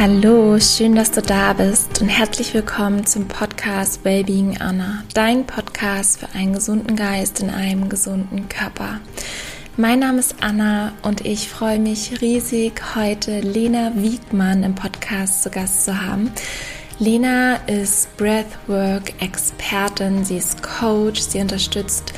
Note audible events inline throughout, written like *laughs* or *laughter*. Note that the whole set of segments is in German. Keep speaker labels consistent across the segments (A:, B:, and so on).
A: Hallo, schön, dass du da bist und herzlich willkommen zum Podcast Wellbeing Anna, dein Podcast für einen gesunden Geist in einem gesunden Körper. Mein Name ist Anna und ich freue mich riesig, heute Lena Wiegmann im Podcast zu Gast zu haben. Lena ist Breathwork-Expertin, sie ist Coach, sie unterstützt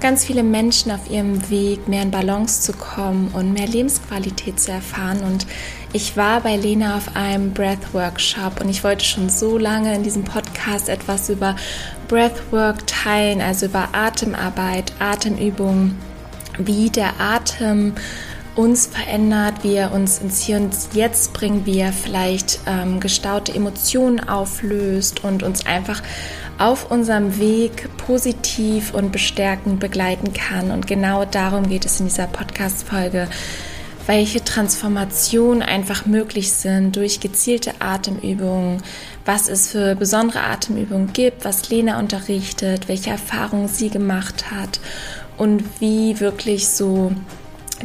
A: ganz viele Menschen auf ihrem Weg, mehr in Balance zu kommen und mehr Lebensqualität zu erfahren. Und ich war bei Lena auf einem Breathworkshop und ich wollte schon so lange in diesem Podcast etwas über Breathwork teilen, also über Atemarbeit, Atemübungen, wie der Atem uns verändert, wie er uns ins Hier und Jetzt bringt, wie er vielleicht ähm, gestaute Emotionen auflöst und uns einfach auf unserem Weg positiv und bestärkend begleiten kann. Und genau darum geht es in dieser Podcast-Folge, welche Transformationen einfach möglich sind durch gezielte Atemübungen, was es für besondere Atemübungen gibt, was Lena unterrichtet, welche Erfahrungen sie gemacht hat und wie wirklich so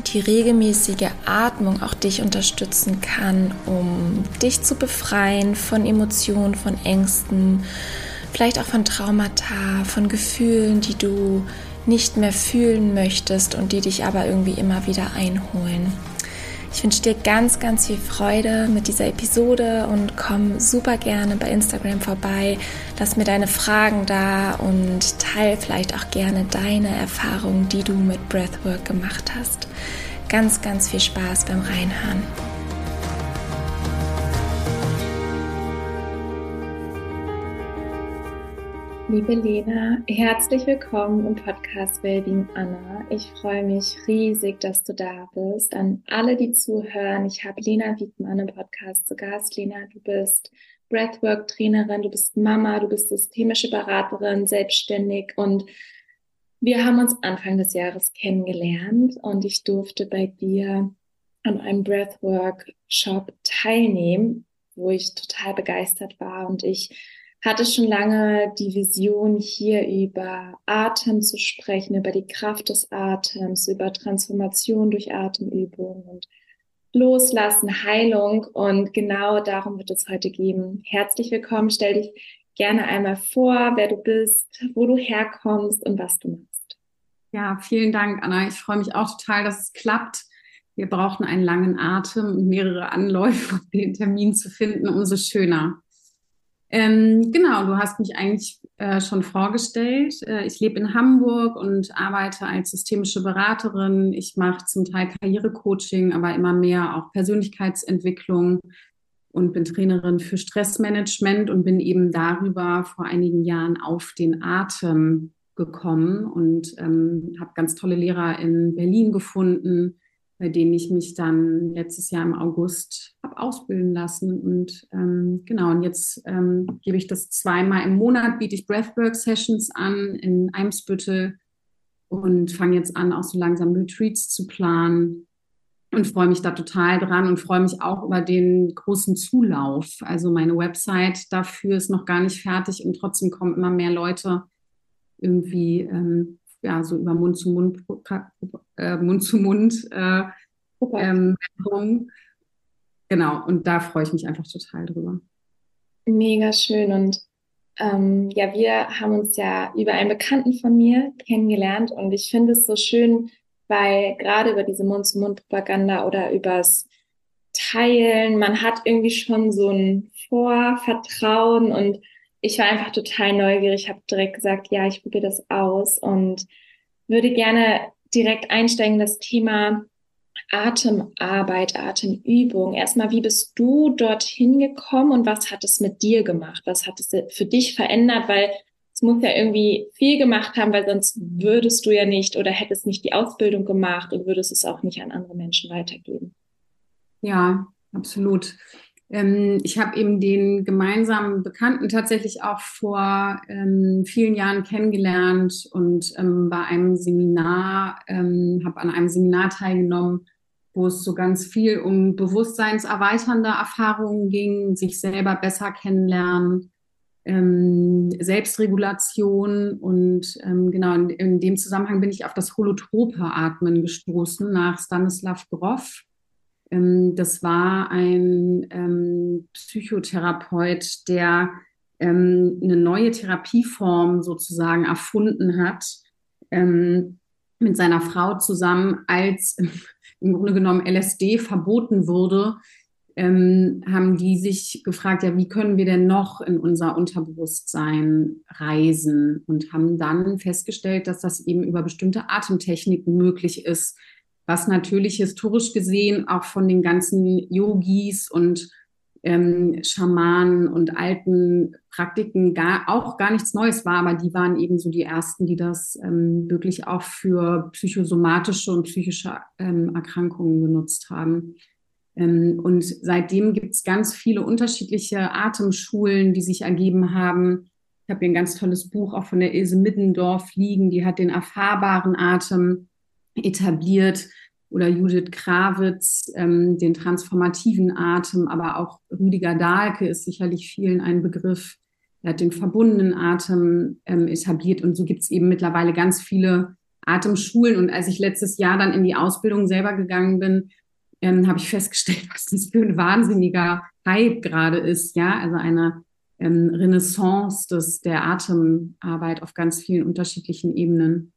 A: die regelmäßige Atmung auch dich unterstützen kann, um dich zu befreien von Emotionen, von Ängsten, vielleicht auch von Traumata, von Gefühlen, die du nicht mehr fühlen möchtest und die dich aber irgendwie immer wieder einholen. Ich wünsche dir ganz, ganz viel Freude mit dieser Episode und komm super gerne bei Instagram vorbei. Lass mir deine Fragen da und teile vielleicht auch gerne deine Erfahrungen, die du mit Breathwork gemacht hast. Ganz, ganz viel Spaß beim Reinhören. Liebe Lena, herzlich willkommen im Podcast Wellbeing Anna. Ich freue mich riesig, dass du da bist. An alle, die zuhören, ich habe Lena Wiedmann im Podcast zu Gast. Lena, du bist Breathwork-Trainerin, du bist Mama, du bist systemische Beraterin, selbstständig und wir haben uns Anfang des Jahres kennengelernt und ich durfte bei dir an einem Breathwork-Shop teilnehmen, wo ich total begeistert war und ich hatte schon lange die Vision, hier über Atem zu sprechen, über die Kraft des Atems, über Transformation durch Atemübungen und Loslassen, Heilung. Und genau darum wird es heute gehen. Herzlich willkommen. Stell dich gerne einmal vor, wer du bist, wo du herkommst und was du machst.
B: Ja, vielen Dank, Anna. Ich freue mich auch total, dass es klappt. Wir brauchten einen langen Atem und mehrere Anläufe, um den Termin zu finden. Umso schöner. Ähm, genau, du hast mich eigentlich äh, schon vorgestellt. Äh, ich lebe in Hamburg und arbeite als systemische Beraterin. Ich mache zum Teil Karrierecoaching, aber immer mehr auch Persönlichkeitsentwicklung und bin Trainerin für Stressmanagement und bin eben darüber vor einigen Jahren auf den Atem gekommen und ähm, habe ganz tolle Lehrer in Berlin gefunden, bei denen ich mich dann letztes Jahr im August habe ausbilden lassen. Und ähm, genau, und jetzt ähm, gebe ich das zweimal im Monat, biete ich Breathwork-Sessions an in Eimsbüttel und fange jetzt an, auch so langsam Retreats zu planen und freue mich da total dran und freue mich auch über den großen Zulauf. Also meine Website dafür ist noch gar nicht fertig und trotzdem kommen immer mehr Leute irgendwie ähm, ja, so über Mund zu Mund, äh, Mund zu Mund äh, ähm, Genau, und da freue ich mich einfach total drüber.
A: Mega schön. Und ähm, ja, wir haben uns ja über einen Bekannten von mir kennengelernt und ich finde es so schön, weil gerade über diese Mund-zu-Mund-Propaganda oder übers Teilen, man hat irgendwie schon so ein Vorvertrauen und ich war einfach total neugierig, habe direkt gesagt, ja, ich probiere das aus und würde gerne direkt einsteigen in das Thema Atemarbeit, Atemübung. Erstmal, wie bist du dorthin gekommen und was hat es mit dir gemacht? Was hat es für dich verändert? Weil es muss ja irgendwie viel gemacht haben, weil sonst würdest du ja nicht oder hättest nicht die Ausbildung gemacht und würdest es auch nicht an andere Menschen weitergeben.
B: Ja, absolut. Ähm, ich habe eben den gemeinsamen Bekannten tatsächlich auch vor ähm, vielen Jahren kennengelernt und ähm, bei einem Seminar, ähm, habe an einem Seminar teilgenommen, wo es so ganz viel um bewusstseinserweiternde Erfahrungen ging, sich selber besser kennenlernen, ähm, Selbstregulation und ähm, genau in, in, dem Zusammenhang bin ich auf das holotrope Atmen gestoßen nach Stanislav Grof. Ähm, das war ein ähm, Psychotherapeut, der ähm, eine neue Therapieform sozusagen erfunden hat, ähm, mit seiner Frau zusammen, als *laughs* im Grunde genommen LSD verboten wurde, ähm, haben die sich gefragt, ja, wie können wir denn noch in unser Unterbewusstsein reisen? Und haben dann festgestellt, dass das eben über bestimmte Atemtechniken möglich ist, was natürlich historisch gesehen auch von den ganzen Yogis und ähm, Schamanen und alten Praktiken gar, auch gar nichts Neues war, aber die waren eben so die ersten, die das ähm, wirklich auch für psychosomatische und psychische ähm, Erkrankungen genutzt haben. Ähm, und seitdem gibt es ganz viele unterschiedliche Atemschulen, die sich ergeben haben. Ich habe hier ein ganz tolles Buch auch von der Ilse Middendorf liegen, die hat den erfahrbaren Atem etabliert oder Judith Krawitz ähm, den transformativen Atem, aber auch Rüdiger Dahlke ist sicherlich vielen ein Begriff. Er hat den verbundenen Atem ähm, etabliert und so gibt es eben mittlerweile ganz viele Atemschulen. Und als ich letztes Jahr dann in die Ausbildung selber gegangen bin, ähm, habe ich festgestellt, *laughs* was das für ein wahnsinniger Hype gerade ist. Ja, also eine ähm, Renaissance des, der Atemarbeit auf ganz vielen unterschiedlichen Ebenen.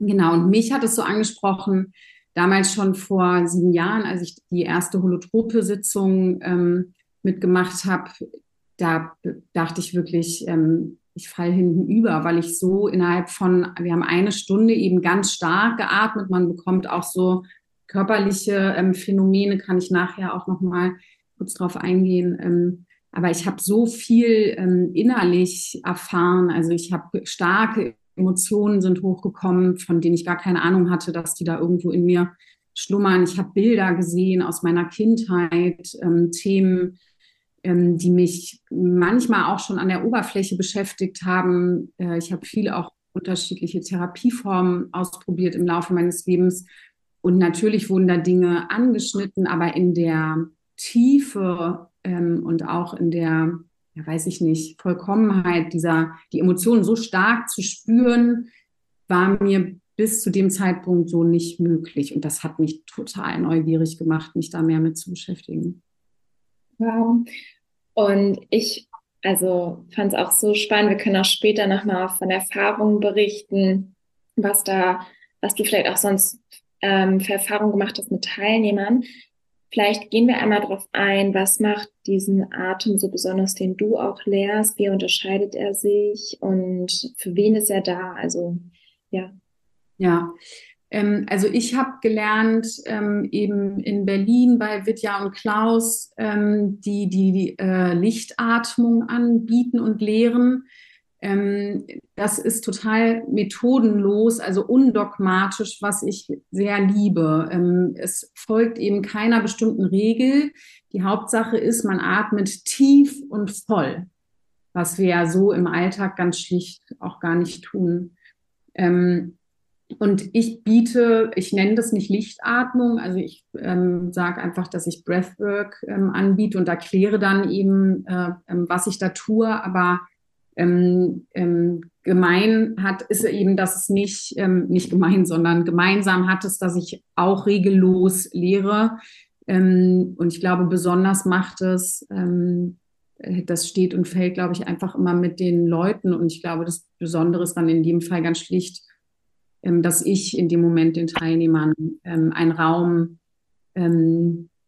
B: Genau, und mich hat es so angesprochen, damals schon vor sieben Jahren, als ich die erste Holotrope-Sitzung ähm, mitgemacht habe, da dachte ich wirklich, ähm, ich falle hinten über, weil ich so innerhalb von, wir haben eine Stunde eben ganz stark geatmet. Man bekommt auch so körperliche ähm, Phänomene, kann ich nachher auch noch mal kurz drauf eingehen. Ähm, aber ich habe so viel ähm, innerlich erfahren. Also ich habe starke Emotionen sind hochgekommen, von denen ich gar keine Ahnung hatte, dass die da irgendwo in mir schlummern. Ich habe Bilder gesehen aus meiner Kindheit, ähm, Themen, ähm, die mich manchmal auch schon an der Oberfläche beschäftigt haben. Äh, ich habe viele auch unterschiedliche Therapieformen ausprobiert im Laufe meines Lebens. Und natürlich wurden da Dinge angeschnitten, aber in der Tiefe ähm, und auch in der ja, weiß ich nicht, Vollkommenheit dieser, die Emotionen so stark zu spüren, war mir bis zu dem Zeitpunkt so nicht möglich. Und das hat mich total neugierig gemacht, mich da mehr mit zu beschäftigen.
A: Wow. Und ich, also fand es auch so spannend. Wir können auch später nochmal von Erfahrungen berichten, was da, was du vielleicht auch sonst ähm, für Erfahrungen gemacht hast mit Teilnehmern. Vielleicht gehen wir einmal darauf ein, was macht diesen Atem so besonders, den du auch lehrst? Wie unterscheidet er sich und für wen ist er da? Also, ja.
B: Ja, ähm, also ich habe gelernt ähm, eben in Berlin bei Vidya und Klaus, ähm, die die äh, Lichtatmung anbieten und lehren. Ähm, das ist total methodenlos, also undogmatisch, was ich sehr liebe. Ähm, es folgt eben keiner bestimmten Regel. Die Hauptsache ist, man atmet tief und voll, was wir ja so im Alltag ganz schlicht auch gar nicht tun. Ähm, und ich biete, ich nenne das nicht Lichtatmung, also ich ähm, sage einfach, dass ich Breathwork ähm, anbiete und erkläre dann eben, äh, ähm, was ich da tue, aber ähm, ähm, gemein hat, ist eben, dass es nicht, ähm, nicht gemein, sondern gemeinsam hat es, dass ich auch regellos lehre. Ähm, und ich glaube, besonders macht es, ähm, das steht und fällt, glaube ich, einfach immer mit den Leuten. Und ich glaube, das Besondere ist dann in dem Fall ganz schlicht, ähm, dass ich in dem Moment den Teilnehmern einen Raum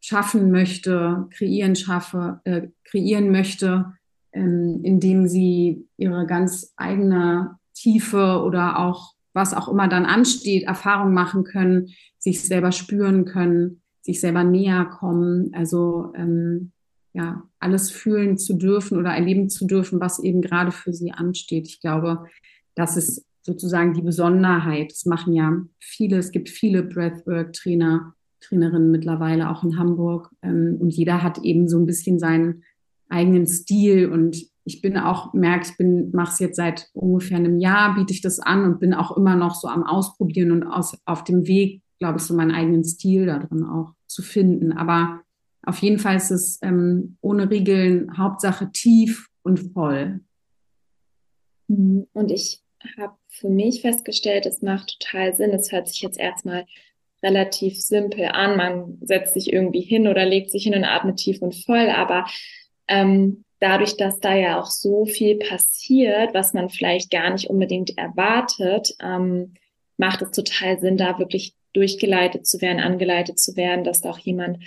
B: schaffen möchte, kreieren schaffe, äh, kreieren möchte, ähm, indem sie ihre ganz eigene Tiefe oder auch was auch immer dann ansteht, Erfahrung machen können, sich selber spüren können, sich selber näher kommen. Also ähm, ja, alles fühlen zu dürfen oder erleben zu dürfen, was eben gerade für sie ansteht. Ich glaube, das ist sozusagen die Besonderheit. Es machen ja viele, es gibt viele Breathwork-Trainer, Trainerinnen mittlerweile auch in Hamburg. Ähm, und jeder hat eben so ein bisschen seinen eigenen Stil und ich bin auch, merke, ich bin, mache es jetzt seit ungefähr einem Jahr, biete ich das an und bin auch immer noch so am Ausprobieren und aus, auf dem Weg, glaube ich, so meinen eigenen Stil da drin auch zu finden. Aber auf jeden Fall ist es ähm, ohne Regeln, Hauptsache tief und voll.
A: Mhm. Und ich habe für mich festgestellt, es macht total Sinn. Es hört sich jetzt erstmal relativ simpel an. Man setzt sich irgendwie hin oder legt sich hin und atmet tief und voll. Aber ähm, dadurch, dass da ja auch so viel passiert, was man vielleicht gar nicht unbedingt erwartet, ähm, macht es total Sinn, da wirklich durchgeleitet zu werden, angeleitet zu werden, dass da auch jemand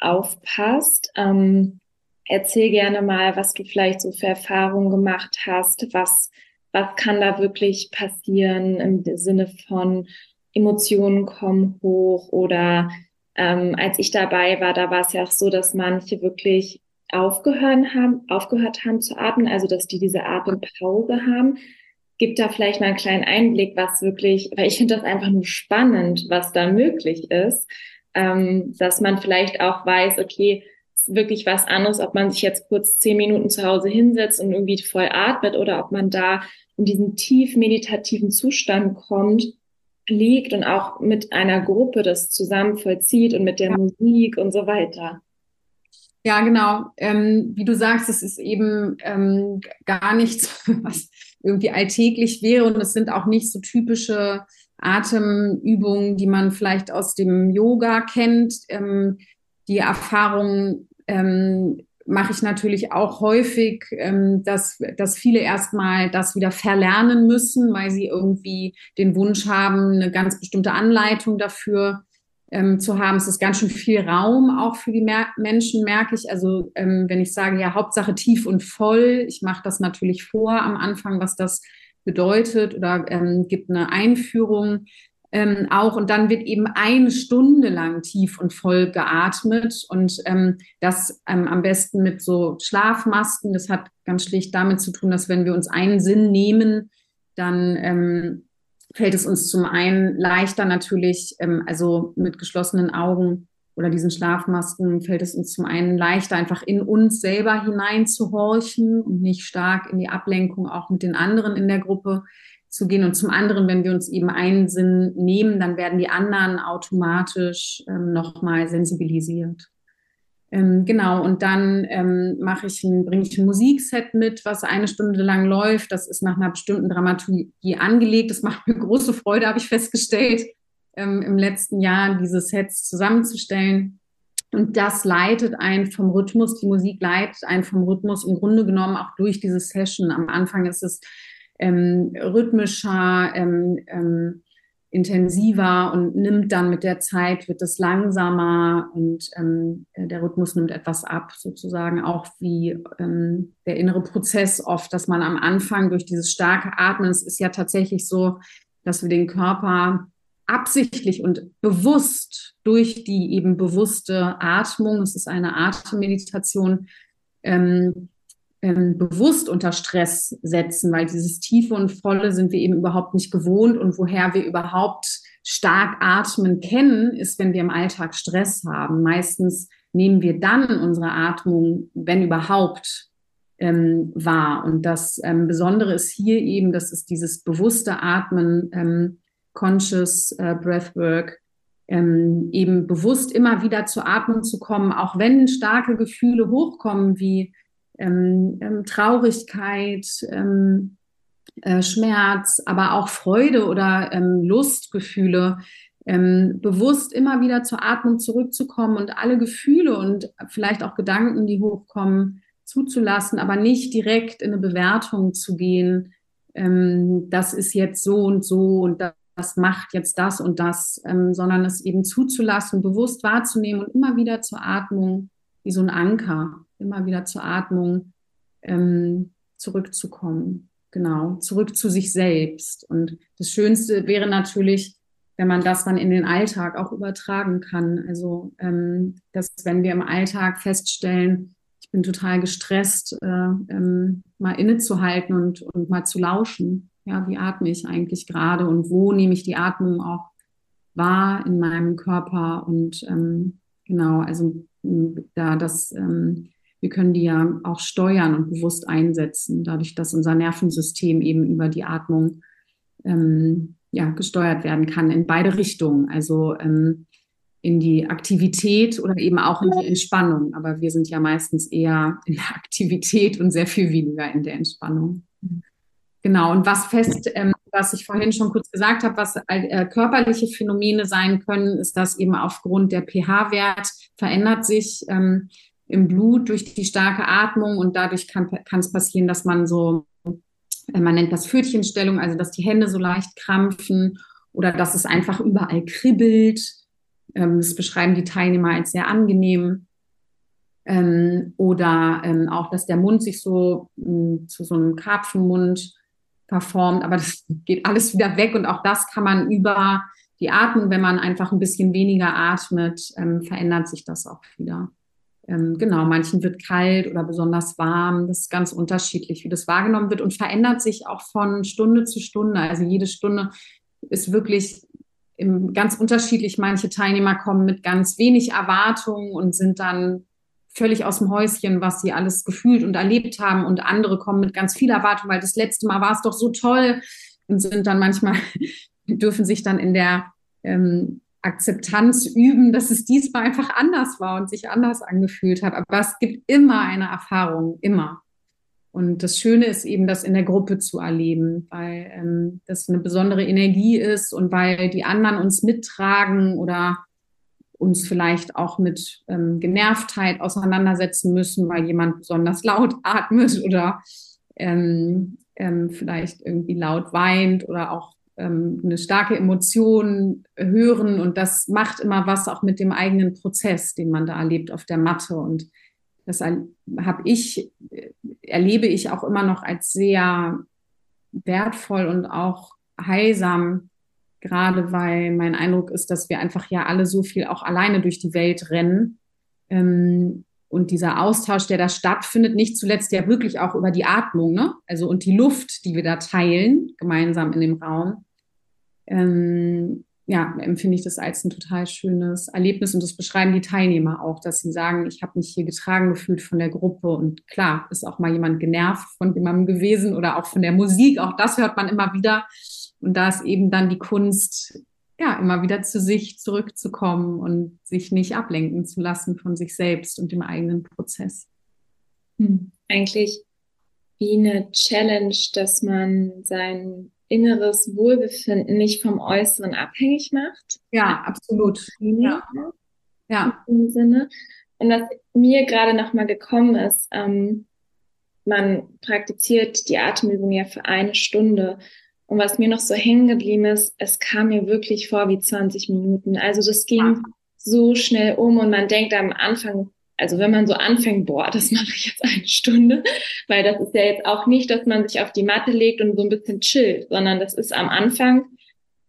A: aufpasst. Ähm, erzähl gerne mal, was du vielleicht so für Erfahrungen gemacht hast, was, was kann da wirklich passieren im Sinne von Emotionen kommen hoch oder ähm, als ich dabei war, da war es ja auch so, dass manche wirklich aufgehört haben, aufgehört haben zu atmen, also dass die diese Atempause haben. Gibt da vielleicht mal einen kleinen Einblick, was wirklich, weil ich finde das einfach nur spannend, was da möglich ist, ähm, dass man vielleicht auch weiß, okay, ist wirklich was anderes, ob man sich jetzt kurz zehn Minuten zu Hause hinsetzt und irgendwie voll atmet oder ob man da in diesen tief meditativen Zustand kommt, liegt und auch mit einer Gruppe das zusammen vollzieht und mit der ja. Musik und so weiter.
B: Ja, genau. Ähm, wie du sagst, es ist eben ähm, gar nichts, *laughs* was irgendwie alltäglich wäre und es sind auch nicht so typische Atemübungen, die man vielleicht aus dem Yoga kennt. Ähm, die Erfahrung ähm, mache ich natürlich auch häufig, ähm, dass, dass viele erstmal das wieder verlernen müssen, weil sie irgendwie den Wunsch haben, eine ganz bestimmte Anleitung dafür ähm, zu haben. Es ist ganz schön viel Raum auch für die Mer Menschen, merke ich. Also ähm, wenn ich sage, ja, Hauptsache tief und voll, ich mache das natürlich vor am Anfang, was das bedeutet oder ähm, gibt eine Einführung ähm, auch und dann wird eben eine Stunde lang tief und voll geatmet und ähm, das ähm, am besten mit so Schlafmasken. Das hat ganz schlicht damit zu tun, dass wenn wir uns einen Sinn nehmen, dann ähm, fällt es uns zum einen leichter natürlich, ähm, also mit geschlossenen Augen oder diesen Schlafmasken fällt es uns zum einen leichter, einfach in uns selber hineinzuhorchen und nicht stark in die Ablenkung auch mit den anderen in der Gruppe zu gehen. Und zum anderen, wenn wir uns eben einen Sinn nehmen, dann werden die anderen automatisch ähm, nochmal sensibilisiert. Ähm, genau, und dann ähm, ich ein, bringe ich ein Musikset mit, was eine Stunde lang läuft. Das ist nach einer bestimmten Dramaturgie angelegt. Das macht *laughs* mir große Freude, habe ich festgestellt, ähm, im letzten Jahr diese Sets zusammenzustellen. Und das leitet einen vom Rhythmus, die Musik leitet einen vom Rhythmus im Grunde genommen auch durch diese Session. Am Anfang ist es ähm, rhythmischer, ähm, ähm, intensiver und nimmt dann mit der Zeit, wird es langsamer und ähm, der Rhythmus nimmt etwas ab, sozusagen. Auch wie ähm, der innere Prozess oft, dass man am Anfang durch dieses starke Atmen, es ist ja tatsächlich so, dass wir den Körper absichtlich und bewusst durch die eben bewusste Atmung, es ist eine Atemmeditation, ähm, ähm, bewusst unter Stress setzen, weil dieses Tiefe und Volle sind wir eben überhaupt nicht gewohnt und woher wir überhaupt stark atmen kennen, ist, wenn wir im Alltag Stress haben. Meistens nehmen wir dann unsere Atmung, wenn überhaupt, ähm, wahr. Und das ähm, Besondere ist hier eben, dass es dieses bewusste Atmen, ähm, Conscious äh, Breathwork, ähm, eben bewusst immer wieder zur Atmung zu kommen, auch wenn starke Gefühle hochkommen wie ähm, ähm, Traurigkeit, ähm, äh, Schmerz, aber auch Freude oder ähm, Lustgefühle, ähm, bewusst immer wieder zur Atmung zurückzukommen und alle Gefühle und vielleicht auch Gedanken, die hochkommen, zuzulassen, aber nicht direkt in eine Bewertung zu gehen. Ähm, das ist jetzt so und so und das, das macht jetzt das und das, ähm, sondern es eben zuzulassen, bewusst wahrzunehmen und immer wieder zur Atmung wie so ein Anker immer wieder zur Atmung ähm, zurückzukommen. Genau, zurück zu sich selbst. Und das Schönste wäre natürlich, wenn man das dann in den Alltag auch übertragen kann. Also, ähm, dass wenn wir im Alltag feststellen, ich bin total gestresst, äh, ähm, mal innezuhalten und, und mal zu lauschen. Ja, wie atme ich eigentlich gerade und wo nehme ich die Atmung auch wahr in meinem Körper? Und ähm, genau, also da das ähm, wir können die ja auch steuern und bewusst einsetzen, dadurch, dass unser Nervensystem eben über die Atmung ähm, ja, gesteuert werden kann in beide Richtungen, also ähm, in die Aktivität oder eben auch in die Entspannung. Aber wir sind ja meistens eher in der Aktivität und sehr viel weniger in der Entspannung. Genau, und was fest, ähm, was ich vorhin schon kurz gesagt habe, was äh, körperliche Phänomene sein können, ist, dass eben aufgrund der pH-Wert verändert sich ähm, im Blut durch die starke Atmung und dadurch kann es passieren, dass man so, äh, man nennt das Pfötchenstellung, also dass die Hände so leicht krampfen oder dass es einfach überall kribbelt. Ähm, das beschreiben die Teilnehmer als sehr angenehm. Ähm, oder ähm, auch, dass der Mund sich so mh, hm, zu so einem Karpfenmund performt, aber das *laughs* geht alles wieder weg und auch das kann man über die Atmung, wenn man einfach ein bisschen weniger atmet, ähm, verändert sich das auch wieder. Ähm, genau, manchen wird kalt oder besonders warm. Das ist ganz unterschiedlich, wie das wahrgenommen wird und verändert sich auch von Stunde zu Stunde. Also jede Stunde ist wirklich ganz unterschiedlich. Manche Teilnehmer kommen mit ganz wenig Erwartungen und sind dann völlig aus dem Häuschen, was sie alles gefühlt und erlebt haben. Und andere kommen mit ganz viel Erwartung, weil das letzte Mal war es doch so toll und sind dann manchmal, *laughs* dürfen sich dann in der ähm, Akzeptanz üben, dass es diesmal einfach anders war und sich anders angefühlt hat. Aber es gibt immer eine Erfahrung, immer. Und das Schöne ist eben, das in der Gruppe zu erleben, weil ähm, das eine besondere Energie ist und weil die anderen uns mittragen oder uns vielleicht auch mit ähm, Genervtheit auseinandersetzen müssen, weil jemand besonders laut atmet oder ähm, ähm, vielleicht irgendwie laut weint oder auch ähm, eine starke Emotion hören. Und das macht immer was auch mit dem eigenen Prozess, den man da erlebt auf der Matte. Und das habe ich, erlebe ich auch immer noch als sehr wertvoll und auch heilsam, gerade weil mein Eindruck ist, dass wir einfach ja alle so viel auch alleine durch die Welt rennen. Ähm, und dieser Austausch, der da stattfindet, nicht zuletzt ja wirklich auch über die Atmung, ne? Also und die Luft, die wir da teilen, gemeinsam in dem Raum, ähm, ja, empfinde ich das als ein total schönes Erlebnis und das beschreiben die Teilnehmer auch, dass sie sagen, ich habe mich hier getragen gefühlt von der Gruppe und klar, ist auch mal jemand genervt von jemandem gewesen oder auch von der Musik, auch das hört man immer wieder und da ist eben dann die Kunst, ja, immer wieder zu sich zurückzukommen und sich nicht ablenken zu lassen von sich selbst und dem eigenen Prozess.
A: Hm. Eigentlich wie eine Challenge, dass man sein inneres Wohlbefinden nicht vom Äußeren abhängig macht.
B: Ja, absolut. Ja.
A: ja. Im Sinne. Und was mir gerade nochmal gekommen ist, ähm, man praktiziert die Atemübung ja für eine Stunde. Und was mir noch so hängen geblieben ist, es kam mir wirklich vor wie 20 Minuten. Also das ging ja. so schnell um und man denkt am Anfang, also wenn man so anfängt, boah, das *laughs* mache ich jetzt eine Stunde, weil das ist ja jetzt auch nicht, dass man sich auf die Matte legt und so ein bisschen chillt, sondern das ist am Anfang,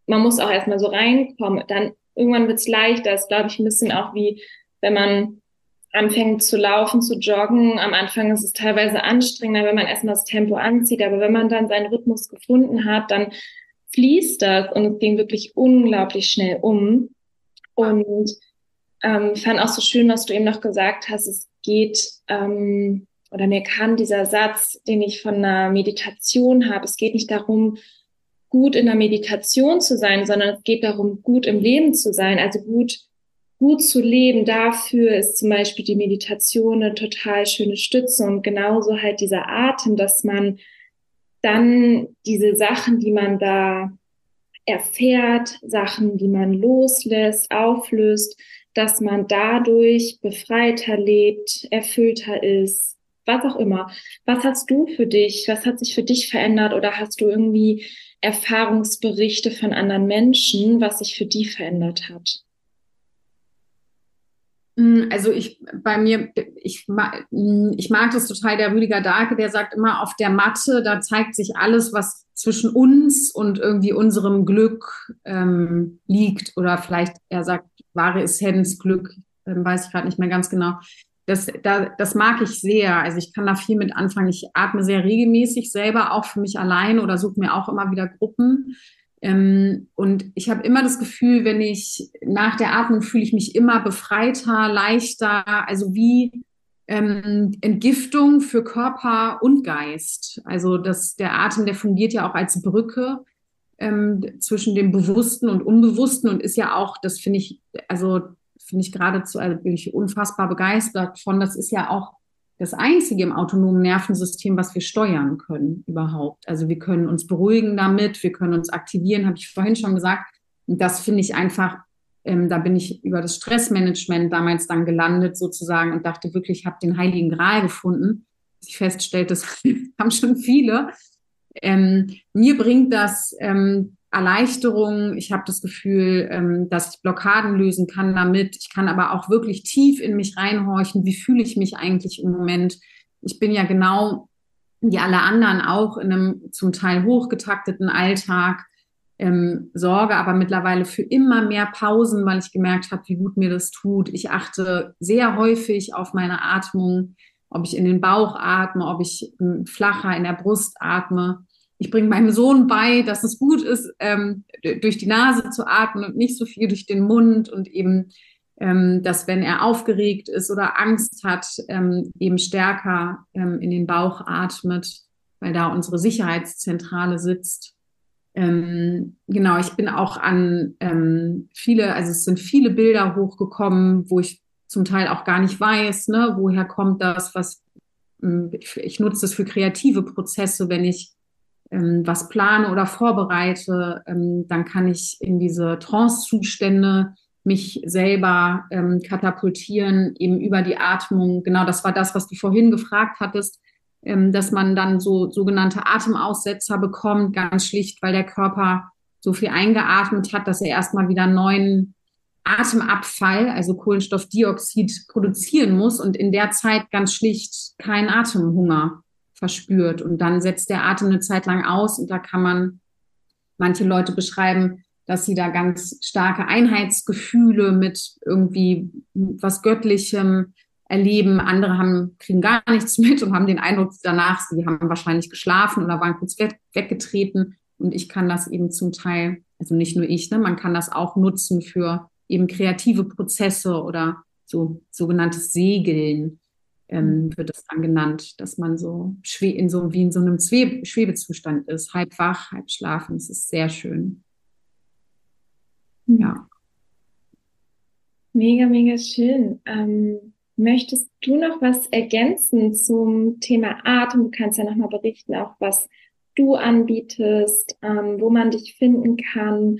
A: man muss auch erstmal so reinkommen. Dann irgendwann wird's leichter. Das ist, glaube ich, ein bisschen auch wie, wenn man anfängt zu laufen, zu joggen. Am Anfang ist es teilweise anstrengender, wenn man erstmal das Tempo anzieht. Aber wenn man dann seinen Rhythmus gefunden hat, dann fließt das und es ging wirklich unglaublich schnell um. Und ähm, fand auch so schön, was du eben noch gesagt hast. Es geht, ähm, oder mir kam dieser Satz, den ich von einer Meditation habe. Es geht nicht darum, gut in der Meditation zu sein, sondern es geht darum, gut im Leben zu sein, also gut, gut zu leben. Dafür ist zum Beispiel die Meditation eine total schöne Stütze und genauso halt dieser Atem, dass man dann diese Sachen, die man da erfährt, Sachen, die man loslässt, auflöst, dass man dadurch befreiter lebt, erfüllter ist, was auch immer. Was hast du für dich? Was hat sich für dich verändert oder hast du irgendwie Erfahrungsberichte von anderen Menschen, was sich für die verändert hat?
B: Mm, also ich bei mir, ich, mm, ich mag das total, der Rüdiger Dahlke, der sagt immer, auf der Matte, da zeigt sich alles, was zwischen uns und irgendwie unserem Glück ähm, liegt. Oder vielleicht, er sagt, wahre Essenz, Glück, ähm, weiß ich gerade nicht mehr ganz genau. Das, da, das mag ich sehr. Also ich kann da viel mit anfangen. Ich atme sehr regelmäßig selber, auch für mich allein oder suche mir auch immer wieder Gruppen. Ähm, und ich habe immer das Gefühl, wenn ich nach der Atmung fühle ich mich immer befreiter, leichter, also wie ähm, Entgiftung für Körper und Geist. Also das, der Atem, der fungiert ja auch als Brücke ähm, zwischen dem Bewussten und Unbewussten und ist ja auch, das finde ich, also finde ich geradezu, also bin ich unfassbar begeistert von, das ist ja auch das einzige im autonomen Nervensystem, was wir steuern können überhaupt. Also wir können uns beruhigen damit, wir können uns aktivieren, habe ich vorhin schon gesagt. Und das finde ich einfach, ähm, da bin ich über das Stressmanagement damals dann gelandet sozusagen und dachte wirklich, ich habe den heiligen Gral gefunden. Ich feststellte, *laughs* das haben schon viele. Ähm, mir bringt das ähm, Erleichterung. Ich habe das Gefühl, ähm, dass ich Blockaden lösen kann damit. Ich kann aber auch wirklich tief in mich reinhorchen. Wie fühle ich mich eigentlich im Moment? Ich bin ja genau wie alle anderen auch in einem zum Teil hochgetakteten Alltag. Ähm, sorge aber mittlerweile für immer mehr Pausen, weil ich gemerkt habe, wie gut mir das tut. Ich achte sehr häufig auf meine Atmung, ob ich in den Bauch atme, ob ich ähm, flacher in der Brust atme ich bringe meinem Sohn bei, dass es gut ist, ähm, durch die Nase zu atmen und nicht so viel durch den Mund und eben, ähm, dass wenn er aufgeregt ist oder Angst hat, ähm, eben stärker ähm, in den Bauch atmet, weil da unsere Sicherheitszentrale sitzt. Ähm, genau, ich bin auch an ähm, viele, also es sind viele Bilder hochgekommen, wo ich zum Teil auch gar nicht weiß, ne, woher kommt das, was ich, ich nutze das für kreative Prozesse, wenn ich ähm, was plane oder vorbereite, ähm, dann kann ich in diese Trance-Zustände mich selber ähm, katapultieren, eben über die Atmung. Genau, das war das, was du vorhin gefragt hattest, ähm, dass man dann so sogenannte Atemaussetzer bekommt, ganz schlicht, weil der Körper so viel eingeatmet hat, dass er erstmal wieder neuen Atemabfall, also Kohlenstoffdioxid, produzieren muss und in der Zeit ganz schlicht kein Atemhunger verspürt. Und dann setzt der Atem eine Zeit lang aus und da kann man manche Leute beschreiben, dass sie da ganz starke Einheitsgefühle mit irgendwie was Göttlichem erleben. Andere haben, kriegen gar nichts mit und haben den Eindruck danach, sie haben wahrscheinlich geschlafen oder waren kurz weg, weggetreten. Und ich kann das eben zum Teil, also nicht nur ich, ne, man kann das auch nutzen für eben kreative Prozesse oder so sogenanntes Segeln ähm, mhm. wird es dann genannt, dass man so in so wie in so einem Schwebe Schwebezustand ist, halb wach, halb schlafen. Es ist sehr schön.
A: Ja. Mega, mega schön. Ähm, möchtest du noch was ergänzen zum Thema Atem? Du kannst ja nochmal berichten, auch was du anbietest, ähm, wo man dich finden kann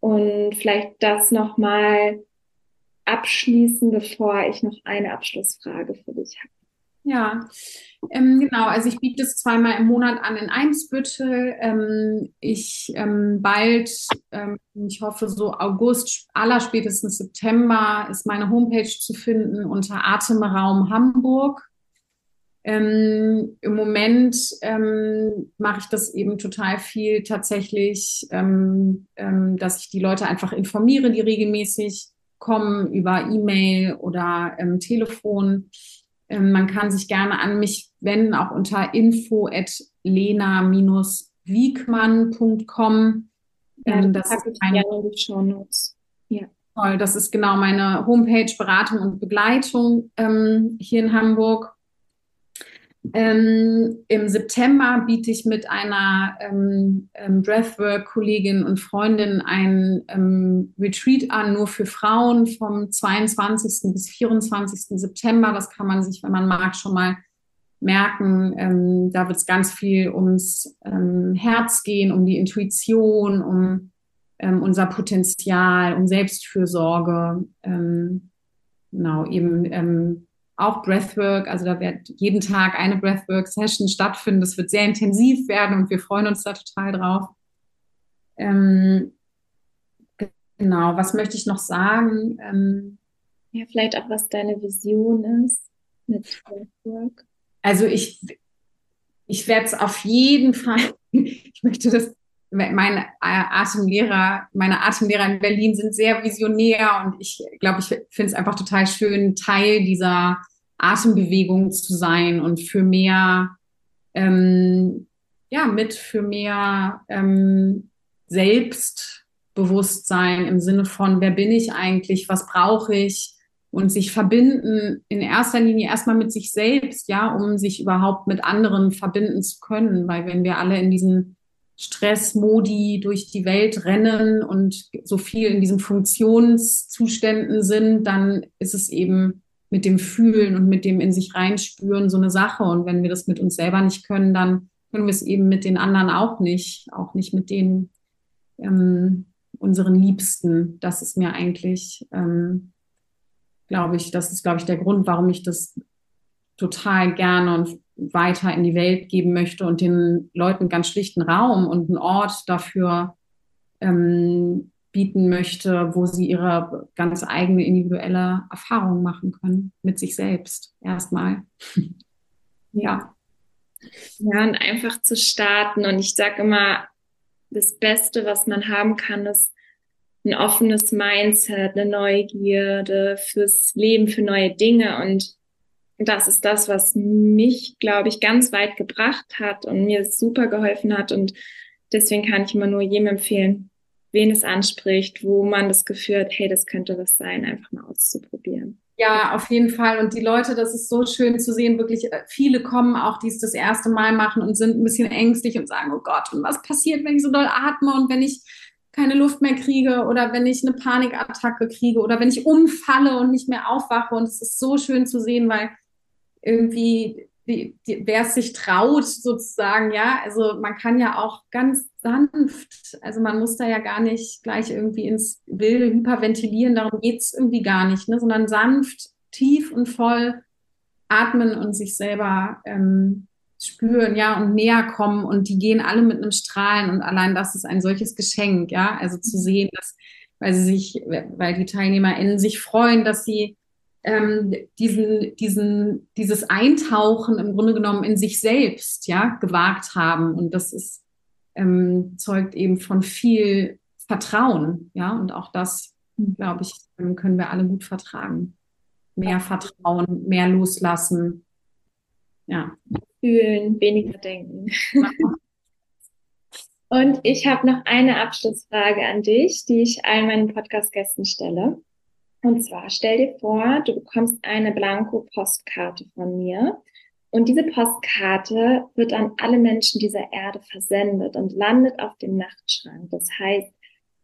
A: und vielleicht das nochmal abschließen, bevor ich noch eine Abschlussfrage für dich habe.
B: Ja, ähm, genau. Also ich biete es zweimal im Monat an in Eimsbüttel. Ähm, ich ähm, bald, ähm, ich hoffe so August, allerspätestens September ist meine Homepage zu finden unter Atemraum Hamburg. Ähm, Im Moment ähm, mache ich das eben total viel tatsächlich, dass ich die Leute einfach informiere, die regelmäßig kommen über E-Mail oder Telefon. Ähm, man kann sich gerne an mich wenden, auch unter info at lena-wiegmann.com.
A: Ja, ähm, das, das ist meine gerne die Shownotes.
B: Ja. Toll, das ist genau meine Homepage Beratung und Begleitung ähm, hier in Hamburg. Ähm, Im September biete ich mit einer ähm, ähm, Breathwork-Kollegin und Freundin ein ähm, Retreat an, nur für Frauen vom 22. bis 24. September. Das kann man sich, wenn man mag, schon mal merken. Ähm, da wird es ganz viel ums ähm, Herz gehen, um die Intuition, um unser Potenzial, um Selbstfürsorge. genau, eben auch Breathwork. Also da wird jeden Tag eine Breathwork-Session stattfinden. Das wird sehr intensiv werden und wir freuen uns da total drauf. Ähm, genau, was möchte ich noch sagen? Ähm,
A: ja, vielleicht auch, was deine Vision ist mit Breathwork.
B: Also ich, ich werde es auf jeden Fall, *laughs* ich möchte das meine Atemlehrer, meine Atemlehrer in Berlin sind sehr visionär und ich glaube, ich finde es einfach total schön, Teil dieser Atembewegung zu sein und für mehr, ähm, ja, mit für mehr ähm, Selbstbewusstsein im Sinne von, wer bin ich eigentlich, was brauche ich? Und sich verbinden in erster Linie erstmal mit sich selbst, ja, um sich überhaupt mit anderen verbinden zu können, weil wenn wir alle in diesen Stressmodi durch die Welt rennen und so viel in diesen Funktionszuständen sind, dann ist es eben mit dem Fühlen und mit dem in sich reinspüren so eine Sache. Und wenn wir das mit uns selber nicht können, dann können wir es eben mit den anderen auch nicht, auch nicht mit den ähm, unseren Liebsten. Das ist mir eigentlich, ähm, glaube ich, das ist, glaube ich, der Grund, warum ich das total gerne und weiter in die Welt geben möchte und den Leuten ganz schlichten Raum und einen Ort dafür ähm, bieten möchte, wo sie ihre ganz eigene individuelle Erfahrung machen können mit sich selbst erstmal. *laughs*
A: ja. Ja, und einfach zu starten. Und ich sage immer, das Beste, was man haben kann, ist ein offenes Mindset, eine Neugierde fürs Leben, für neue Dinge. Und das ist das, was mich, glaube ich, ganz weit gebracht hat und mir super geholfen hat. Und deswegen kann ich immer nur jedem empfehlen, wen es anspricht, wo man das Gefühl hat, hey, das könnte was sein, einfach mal auszuprobieren.
B: Ja, auf jeden Fall. Und die Leute, das ist so schön zu sehen, wirklich äh, viele kommen auch, die es das erste Mal machen und sind ein bisschen ängstlich und sagen, oh Gott, und was passiert, wenn ich so doll atme und wenn ich keine Luft mehr kriege oder wenn ich eine Panikattacke kriege oder wenn ich umfalle und nicht mehr aufwache. Und es ist so schön zu sehen, weil irgendwie, wer es sich traut, sozusagen, ja, also man kann ja auch ganz sanft, also man muss da ja gar nicht gleich irgendwie ins wilde Hyperventilieren, darum geht es irgendwie gar nicht, ne, sondern sanft, tief und voll atmen und sich selber ähm, spüren, ja, und näher kommen. Und die gehen alle mit einem Strahlen und allein das ist ein solches Geschenk, ja, also zu sehen, dass, weil sie sich, weil die TeilnehmerInnen sich freuen, dass sie ähm, diesen, diesen, dieses Eintauchen im Grunde genommen in sich selbst, ja, gewagt haben. Und das ist, ähm, zeugt eben von viel Vertrauen, ja, und auch das, glaube ich, können wir alle gut vertragen. Mehr Vertrauen, mehr loslassen, ja.
A: Fühlen, weniger denken. *laughs* Und ich habe noch eine Abschlussfrage an dich, die ich allen meinen Podcast-Gästen stelle. Und zwar stell dir vor, du bekommst eine Blanko-Postkarte von mir. Und diese Postkarte wird an alle Menschen dieser Erde versendet und landet auf dem Nachtschrank. Das heißt,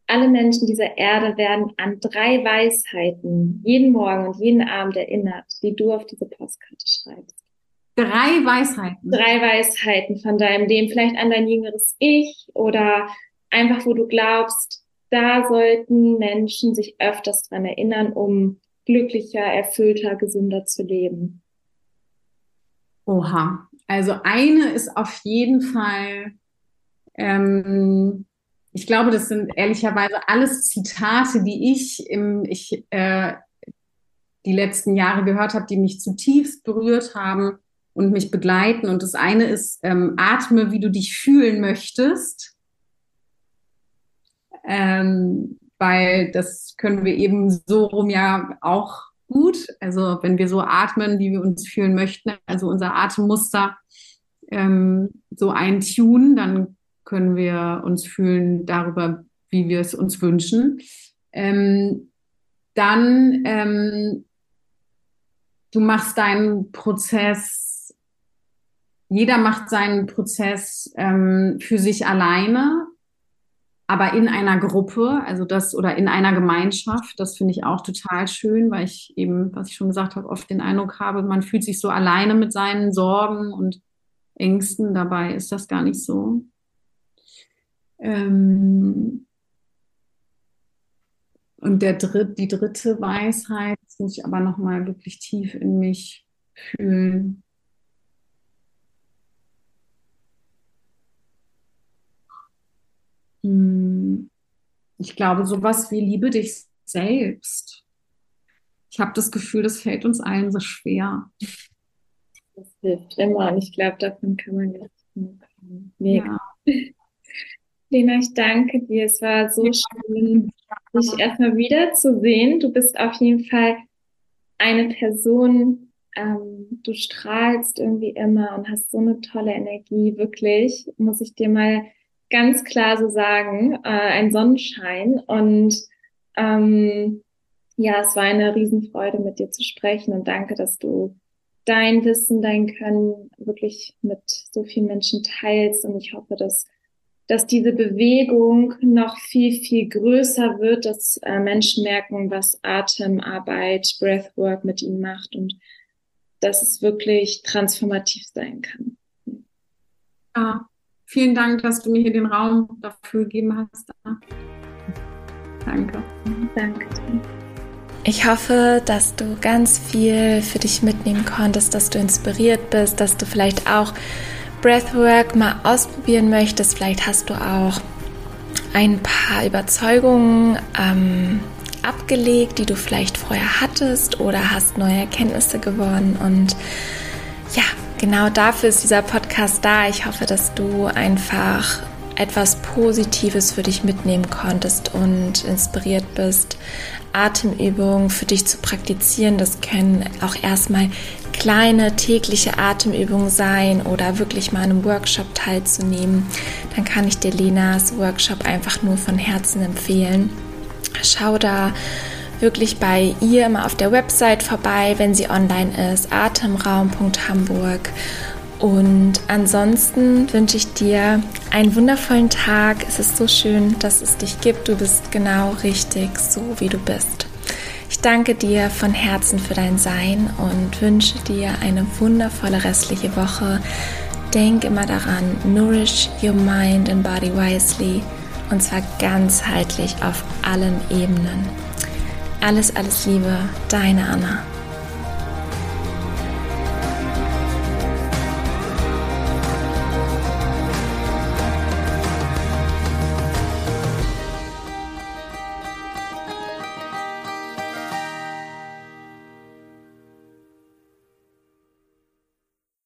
A: alle Menschen dieser Erde werden an drei Weisheiten jeden Morgen und jeden Abend erinnert, die du auf diese Postkarte schreibst.
B: Drei Weisheiten.
A: Drei Weisheiten von deinem Leben, vielleicht an dein jüngeres Ich oder einfach, wo du glaubst, da sollten Menschen sich öfters dran erinnern, um glücklicher, erfüllter, gesünder zu leben?
B: Oha. Also eine ist auf jeden Fall, ähm, ich glaube, das sind ehrlicherweise alles Zitate, die ich im, ich, äh, die letzten Jahre gehört habe, die mich zutiefst berührt haben und mich begleiten. Und das eine ist, ähm, atme, wie du dich fühlen möchtest ähm, weil das können wir eben so rum ja auch gut. Also wenn wir so atmen, wie wir uns fühlen möchten, also unser Atemmuster ähm, so eintunen, dann können wir uns fühlen darüber, wie wir es uns wünschen. Ähm, dann ähm, du machst deinen Prozess, jeder macht seinen Prozess ähm, für sich alleine aber in einer Gruppe, also das oder in einer Gemeinschaft, das finde ich auch total schön, weil ich eben, was ich schon gesagt habe, oft den Eindruck habe, man fühlt sich so alleine mit seinen Sorgen und Ängsten. Dabei ist das gar nicht so. Ähm und der dritt, die dritte Weisheit, muss ich aber nochmal wirklich tief in mich fühlen. Ich glaube, sowas wie liebe dich selbst. Ich habe das Gefühl, das fällt uns allen so schwer.
A: Das hilft immer und ich glaube, davon kann man nicht. Mega. Ja. *laughs* Lena, ich danke dir. Es war so schön, dich erstmal wiederzusehen. Du bist auf jeden Fall eine Person, ähm, du strahlst irgendwie immer und hast so eine tolle Energie. Wirklich, muss ich dir mal ganz klar so sagen, äh, ein Sonnenschein. Und ähm, ja, es war eine Riesenfreude, mit dir zu sprechen und danke, dass du dein Wissen, dein Können wirklich mit so vielen Menschen teilst. Und ich hoffe, dass
C: dass diese Bewegung noch viel, viel größer wird, dass äh, Menschen merken, was Atemarbeit, Breathwork mit ihnen macht und dass es wirklich transformativ sein kann.
B: Ja, vielen Dank, dass du mir hier den Raum dafür gegeben hast. Danke.
C: Danke. Ich hoffe, dass du ganz viel für dich mitnehmen konntest, dass du inspiriert bist, dass du vielleicht auch Breathwork mal ausprobieren möchtest. Vielleicht hast du auch ein paar Überzeugungen ähm, abgelegt, die du vielleicht vorher hattest oder hast neue Erkenntnisse gewonnen. Und ja, genau dafür ist dieser Podcast da. Ich hoffe, dass du einfach etwas Positives für dich mitnehmen konntest und inspiriert bist, Atemübungen für dich zu praktizieren. Das können auch erstmal kleine tägliche Atemübungen sein oder wirklich mal an einem Workshop teilzunehmen. Dann kann ich dir Lenas Workshop einfach nur von Herzen empfehlen. Schau da wirklich bei ihr immer auf der Website vorbei, wenn sie online ist, atemraum.hamburg. Und ansonsten wünsche ich dir einen wundervollen Tag. Es ist so schön, dass es dich gibt. Du bist genau richtig, so wie du bist. Ich danke dir von Herzen für dein Sein und wünsche dir eine wundervolle restliche Woche. Denk immer daran, nourish your mind and body wisely und zwar ganzheitlich auf allen Ebenen. Alles, alles Liebe, deine Anna.